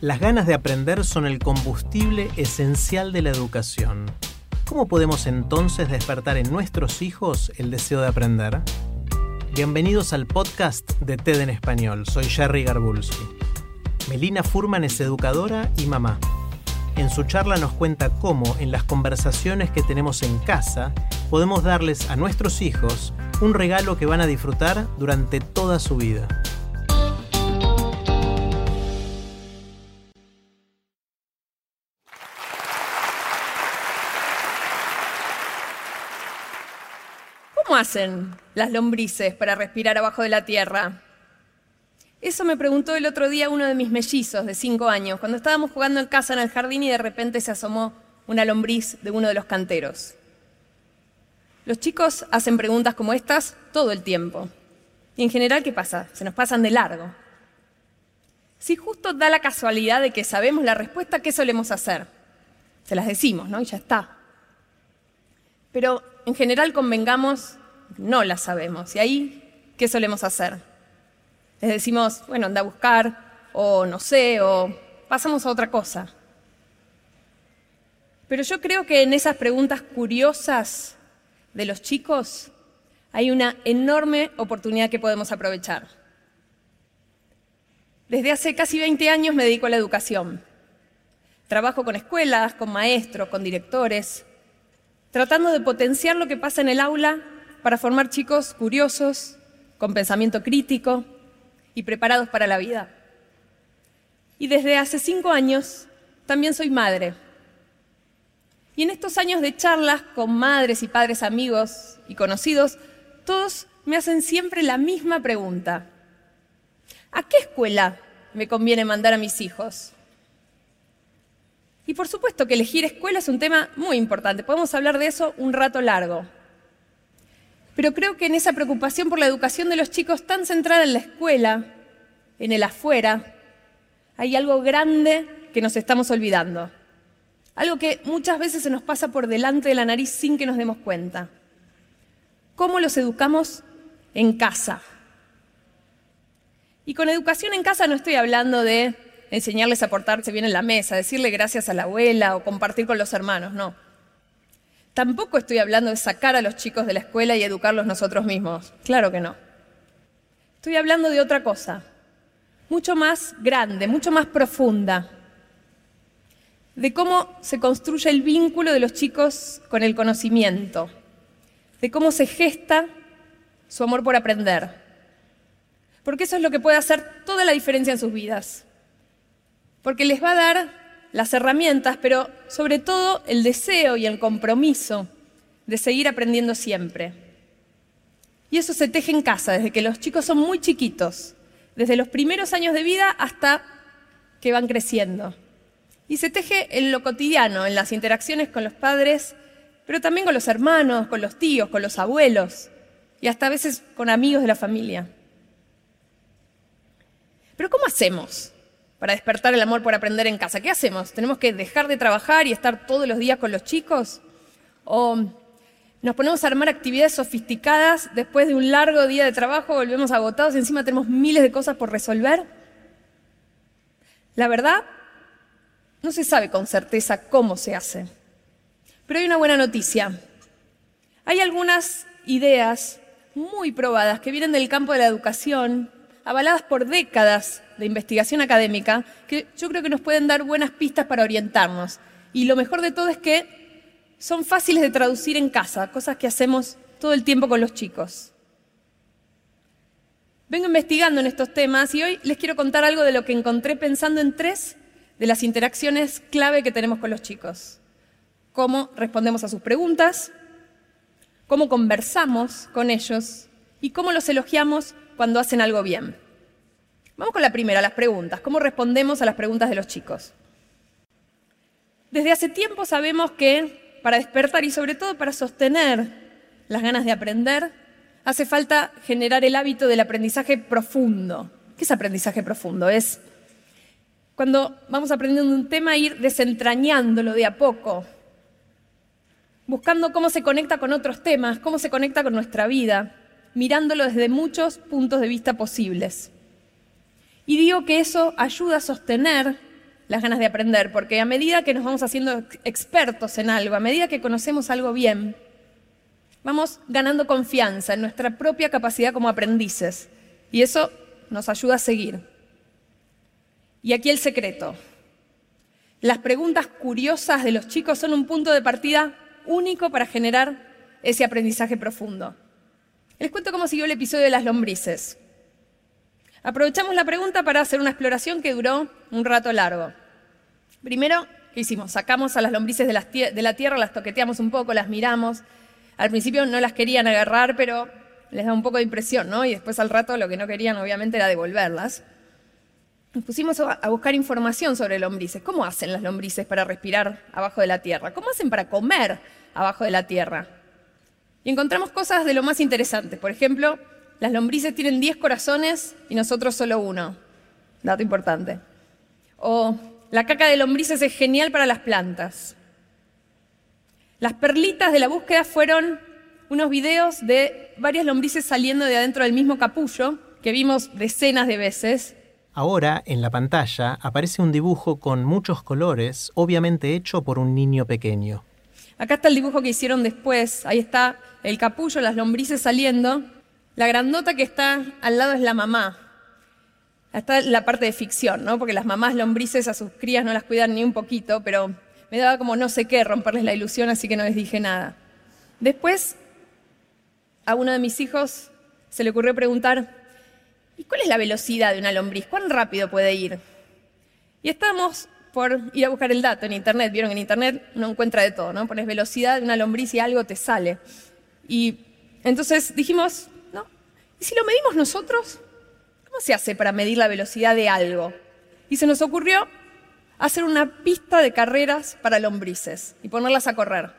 Las ganas de aprender son el combustible esencial de la educación. ¿Cómo podemos entonces despertar en nuestros hijos el deseo de aprender? Bienvenidos al podcast de TED en Español. Soy Jerry Garbulski. Melina Furman es educadora y mamá. En su charla nos cuenta cómo en las conversaciones que tenemos en casa podemos darles a nuestros hijos un regalo que van a disfrutar durante toda su vida. Hacen las lombrices para respirar abajo de la tierra? Eso me preguntó el otro día uno de mis mellizos de cinco años, cuando estábamos jugando en casa en el jardín y de repente se asomó una lombriz de uno de los canteros. Los chicos hacen preguntas como estas todo el tiempo. Y en general, ¿qué pasa? Se nos pasan de largo. Si justo da la casualidad de que sabemos la respuesta, ¿qué solemos hacer? Se las decimos, ¿no? Y ya está. Pero en general convengamos, no las sabemos. ¿Y ahí qué solemos hacer? Les decimos, bueno, anda a buscar, o no sé, o pasamos a otra cosa. Pero yo creo que en esas preguntas curiosas de los chicos hay una enorme oportunidad que podemos aprovechar. Desde hace casi 20 años me dedico a la educación. Trabajo con escuelas, con maestros, con directores, tratando de potenciar lo que pasa en el aula para formar chicos curiosos, con pensamiento crítico y preparados para la vida. Y desde hace cinco años también soy madre. Y en estos años de charlas con madres y padres amigos y conocidos, todos me hacen siempre la misma pregunta. ¿A qué escuela me conviene mandar a mis hijos? Y por supuesto que elegir escuela es un tema muy importante. Podemos hablar de eso un rato largo. Pero creo que en esa preocupación por la educación de los chicos tan centrada en la escuela, en el afuera, hay algo grande que nos estamos olvidando. Algo que muchas veces se nos pasa por delante de la nariz sin que nos demos cuenta. ¿Cómo los educamos en casa? Y con educación en casa no estoy hablando de enseñarles a portarse bien en la mesa, decirle gracias a la abuela o compartir con los hermanos, no. Tampoco estoy hablando de sacar a los chicos de la escuela y educarlos nosotros mismos, claro que no. Estoy hablando de otra cosa, mucho más grande, mucho más profunda, de cómo se construye el vínculo de los chicos con el conocimiento, de cómo se gesta su amor por aprender, porque eso es lo que puede hacer toda la diferencia en sus vidas. Porque les va a dar las herramientas, pero sobre todo el deseo y el compromiso de seguir aprendiendo siempre. Y eso se teje en casa, desde que los chicos son muy chiquitos, desde los primeros años de vida hasta que van creciendo. Y se teje en lo cotidiano, en las interacciones con los padres, pero también con los hermanos, con los tíos, con los abuelos y hasta a veces con amigos de la familia. Pero ¿cómo hacemos para despertar el amor por aprender en casa. ¿Qué hacemos? ¿Tenemos que dejar de trabajar y estar todos los días con los chicos? ¿O nos ponemos a armar actividades sofisticadas después de un largo día de trabajo, volvemos agotados y encima tenemos miles de cosas por resolver? La verdad, no se sabe con certeza cómo se hace. Pero hay una buena noticia. Hay algunas ideas muy probadas que vienen del campo de la educación, avaladas por décadas de investigación académica que yo creo que nos pueden dar buenas pistas para orientarnos. Y lo mejor de todo es que son fáciles de traducir en casa, cosas que hacemos todo el tiempo con los chicos. Vengo investigando en estos temas y hoy les quiero contar algo de lo que encontré pensando en tres de las interacciones clave que tenemos con los chicos. Cómo respondemos a sus preguntas, cómo conversamos con ellos y cómo los elogiamos cuando hacen algo bien. Vamos con la primera, las preguntas. ¿Cómo respondemos a las preguntas de los chicos? Desde hace tiempo sabemos que para despertar y sobre todo para sostener las ganas de aprender, hace falta generar el hábito del aprendizaje profundo. ¿Qué es aprendizaje profundo? Es cuando vamos aprendiendo un tema ir desentrañándolo de a poco, buscando cómo se conecta con otros temas, cómo se conecta con nuestra vida, mirándolo desde muchos puntos de vista posibles. Y digo que eso ayuda a sostener las ganas de aprender, porque a medida que nos vamos haciendo expertos en algo, a medida que conocemos algo bien, vamos ganando confianza en nuestra propia capacidad como aprendices. Y eso nos ayuda a seguir. Y aquí el secreto. Las preguntas curiosas de los chicos son un punto de partida único para generar ese aprendizaje profundo. Les cuento cómo siguió el episodio de las lombrices. Aprovechamos la pregunta para hacer una exploración que duró un rato largo. Primero, ¿qué hicimos? Sacamos a las lombrices de, la tierra, las toqueteamos un poco, las miramos. Al principio no las querían agarrar, pero les da un poco de impresión, ¿no? Y después al rato lo que no querían obviamente era devolverlas. Nos pusimos a buscar información sobre lombrices. ¿Cómo hacen las lombrices para respirar abajo de la tierra? ¿Cómo hacen para comer abajo de la tierra? Y encontramos cosas de lo más interesantes. Por ejemplo, las lombrices tienen 10 corazones y nosotros solo uno. Dato importante. O la caca de lombrices es genial para las plantas. Las perlitas de la búsqueda fueron unos videos de varias lombrices saliendo de adentro del mismo capullo, que vimos decenas de veces. Ahora, en la pantalla, aparece un dibujo con muchos colores, obviamente hecho por un niño pequeño. Acá está el dibujo que hicieron después. Ahí está el capullo, las lombrices saliendo. La grandota que está al lado es la mamá. Está la parte de ficción, ¿no? Porque las mamás lombrices a sus crías no las cuidan ni un poquito, pero me daba como no sé qué romperles la ilusión, así que no les dije nada. Después, a uno de mis hijos se le ocurrió preguntar, ¿y cuál es la velocidad de una lombriz? ¿Cuán rápido puede ir? Y estábamos por ir a buscar el dato en internet. Vieron que en internet uno encuentra de todo, ¿no? Pones velocidad de una lombriz y algo te sale. Y entonces dijimos, ¿Y si lo medimos nosotros? ¿Cómo se hace para medir la velocidad de algo? Y se nos ocurrió hacer una pista de carreras para lombrices y ponerlas a correr.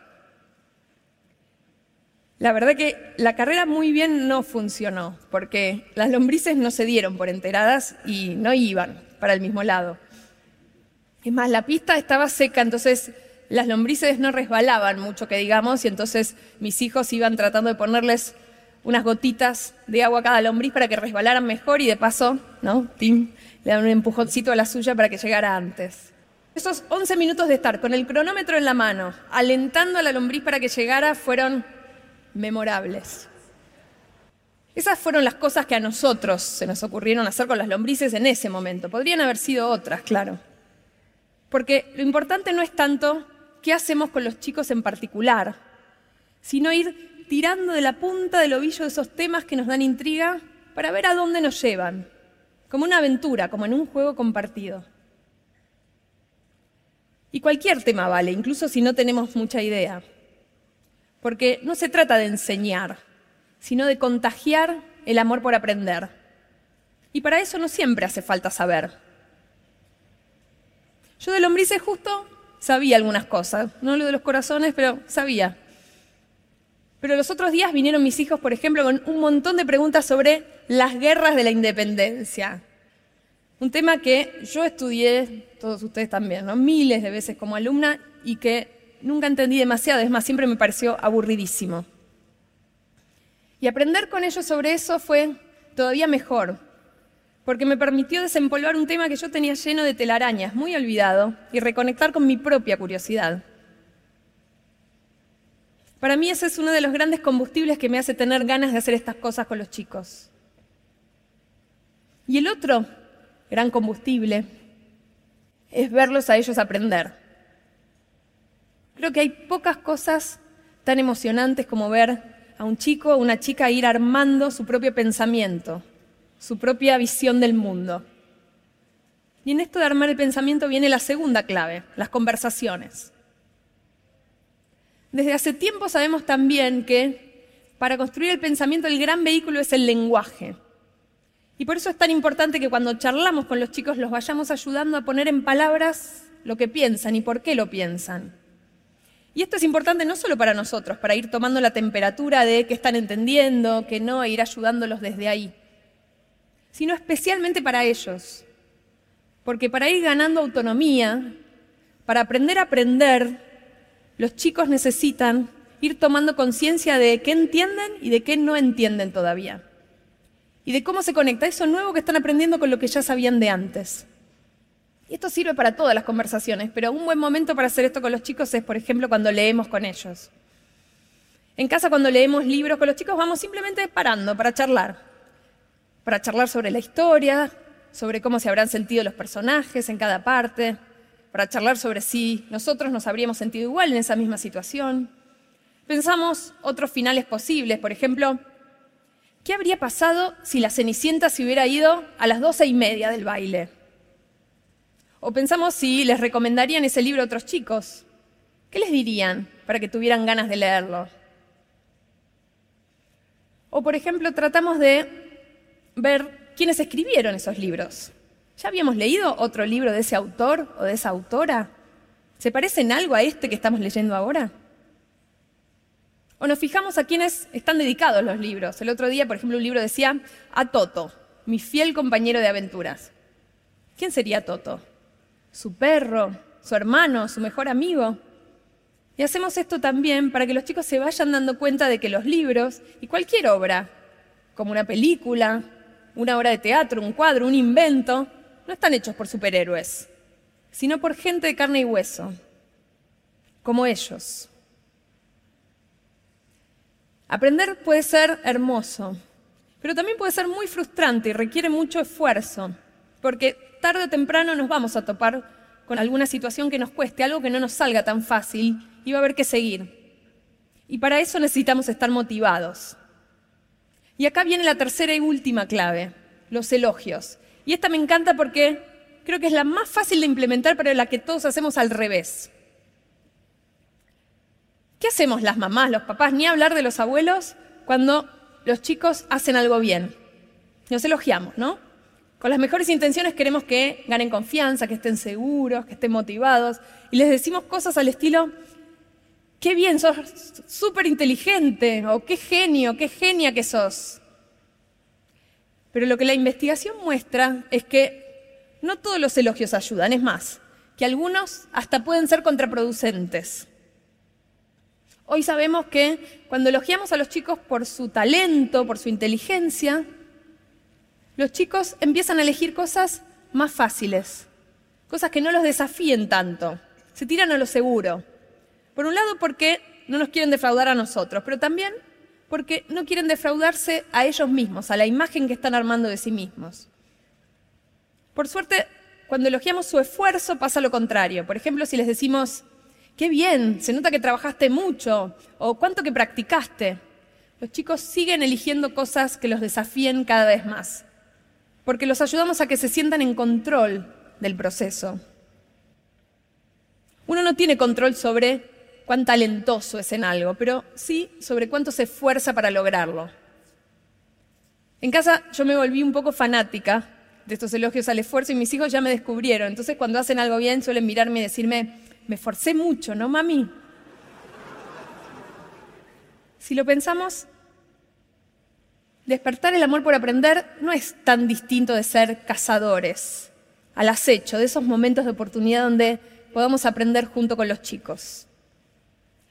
La verdad que la carrera muy bien no funcionó, porque las lombrices no se dieron por enteradas y no iban para el mismo lado. Es más, la pista estaba seca, entonces las lombrices no resbalaban mucho, que digamos, y entonces mis hijos iban tratando de ponerles unas gotitas de agua a cada lombriz para que resbalaran mejor y de paso, ¿no? Tim le dan un empujoncito a la suya para que llegara antes. Esos 11 minutos de estar con el cronómetro en la mano, alentando a la lombriz para que llegara, fueron memorables. Esas fueron las cosas que a nosotros se nos ocurrieron hacer con las lombrices en ese momento. Podrían haber sido otras, claro. Porque lo importante no es tanto qué hacemos con los chicos en particular, sino ir tirando de la punta del ovillo esos temas que nos dan intriga para ver a dónde nos llevan, como una aventura, como en un juego compartido. Y cualquier tema vale, incluso si no tenemos mucha idea, porque no se trata de enseñar, sino de contagiar el amor por aprender. Y para eso no siempre hace falta saber. Yo de lombrices justo sabía algunas cosas, no lo de los corazones, pero sabía. Pero los otros días vinieron mis hijos, por ejemplo, con un montón de preguntas sobre las guerras de la independencia. Un tema que yo estudié, todos ustedes también, ¿no? miles de veces como alumna y que nunca entendí demasiado, es más, siempre me pareció aburridísimo. Y aprender con ellos sobre eso fue todavía mejor, porque me permitió desempolvar un tema que yo tenía lleno de telarañas, muy olvidado, y reconectar con mi propia curiosidad. Para mí ese es uno de los grandes combustibles que me hace tener ganas de hacer estas cosas con los chicos. Y el otro gran combustible es verlos a ellos aprender. Creo que hay pocas cosas tan emocionantes como ver a un chico o una chica ir armando su propio pensamiento, su propia visión del mundo. Y en esto de armar el pensamiento viene la segunda clave, las conversaciones. Desde hace tiempo sabemos también que para construir el pensamiento el gran vehículo es el lenguaje. Y por eso es tan importante que cuando charlamos con los chicos los vayamos ayudando a poner en palabras lo que piensan y por qué lo piensan. Y esto es importante no solo para nosotros, para ir tomando la temperatura de qué están entendiendo, que no, e ir ayudándolos desde ahí, sino especialmente para ellos. Porque para ir ganando autonomía, para aprender a aprender, los chicos necesitan ir tomando conciencia de qué entienden y de qué no entienden todavía. Y de cómo se conecta eso nuevo que están aprendiendo con lo que ya sabían de antes. Y esto sirve para todas las conversaciones, pero un buen momento para hacer esto con los chicos es, por ejemplo, cuando leemos con ellos. En casa, cuando leemos libros con los chicos, vamos simplemente parando para charlar. Para charlar sobre la historia, sobre cómo se habrán sentido los personajes en cada parte, para charlar sobre si nosotros nos habríamos sentido igual en esa misma situación. Pensamos otros finales posibles, por ejemplo, ¿qué habría pasado si la Cenicienta se hubiera ido a las doce y media del baile? O pensamos si les recomendarían ese libro a otros chicos. ¿Qué les dirían para que tuvieran ganas de leerlo? O, por ejemplo, tratamos de ver quiénes escribieron esos libros. ¿Ya habíamos leído otro libro de ese autor o de esa autora? ¿Se parece en algo a este que estamos leyendo ahora? O nos fijamos a quiénes están dedicados los libros. El otro día, por ejemplo, un libro decía a Toto, mi fiel compañero de aventuras. ¿Quién sería Toto? su perro, su hermano, su mejor amigo. Y hacemos esto también para que los chicos se vayan dando cuenta de que los libros y cualquier obra, como una película, una obra de teatro, un cuadro, un invento, no están hechos por superhéroes, sino por gente de carne y hueso, como ellos. Aprender puede ser hermoso, pero también puede ser muy frustrante y requiere mucho esfuerzo, porque tarde o temprano nos vamos a topar con alguna situación que nos cueste, algo que no nos salga tan fácil y va a haber que seguir. Y para eso necesitamos estar motivados. Y acá viene la tercera y última clave, los elogios. Y esta me encanta porque creo que es la más fácil de implementar, pero la que todos hacemos al revés. ¿Qué hacemos las mamás, los papás, ni hablar de los abuelos cuando los chicos hacen algo bien? Nos elogiamos, ¿no? Con las mejores intenciones queremos que ganen confianza, que estén seguros, que estén motivados. Y les decimos cosas al estilo, qué bien, sos súper inteligente, o qué genio, qué genia que sos. Pero lo que la investigación muestra es que no todos los elogios ayudan, es más, que algunos hasta pueden ser contraproducentes. Hoy sabemos que cuando elogiamos a los chicos por su talento, por su inteligencia, los chicos empiezan a elegir cosas más fáciles, cosas que no los desafíen tanto, se tiran a lo seguro. Por un lado porque no nos quieren defraudar a nosotros, pero también porque no quieren defraudarse a ellos mismos, a la imagen que están armando de sí mismos. Por suerte, cuando elogiamos su esfuerzo pasa lo contrario. Por ejemplo, si les decimos, qué bien, se nota que trabajaste mucho, o cuánto que practicaste, los chicos siguen eligiendo cosas que los desafíen cada vez más porque los ayudamos a que se sientan en control del proceso. Uno no tiene control sobre cuán talentoso es en algo, pero sí sobre cuánto se esfuerza para lograrlo. En casa yo me volví un poco fanática de estos elogios al esfuerzo y mis hijos ya me descubrieron. Entonces cuando hacen algo bien suelen mirarme y decirme, me esforcé mucho, ¿no, mami? Si lo pensamos, Despertar el amor por aprender no es tan distinto de ser cazadores, al acecho, de esos momentos de oportunidad donde podamos aprender junto con los chicos.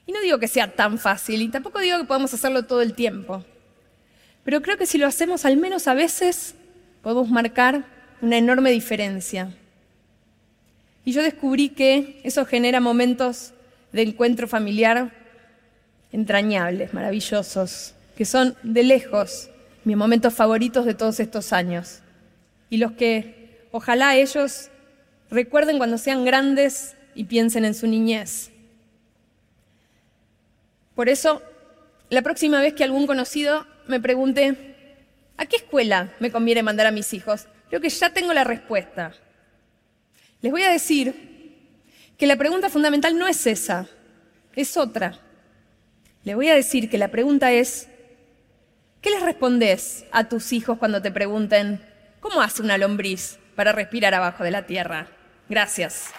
Y no digo que sea tan fácil, y tampoco digo que podamos hacerlo todo el tiempo, pero creo que si lo hacemos al menos a veces, podemos marcar una enorme diferencia. Y yo descubrí que eso genera momentos de encuentro familiar entrañables, maravillosos, que son de lejos mis momentos favoritos de todos estos años. Y los que ojalá ellos recuerden cuando sean grandes y piensen en su niñez. Por eso, la próxima vez que algún conocido me pregunte, ¿a qué escuela me conviene mandar a mis hijos? Creo que ya tengo la respuesta. Les voy a decir que la pregunta fundamental no es esa, es otra. Les voy a decir que la pregunta es, ¿Qué les respondes a tus hijos cuando te pregunten, ¿cómo hace una lombriz para respirar abajo de la tierra? Gracias.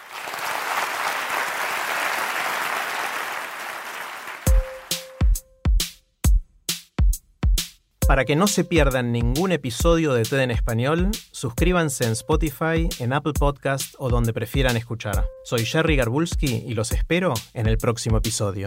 Para que no se pierdan ningún episodio de TED en español, suscríbanse en Spotify, en Apple Podcast o donde prefieran escuchar. Soy Jerry Garbulski y los espero en el próximo episodio.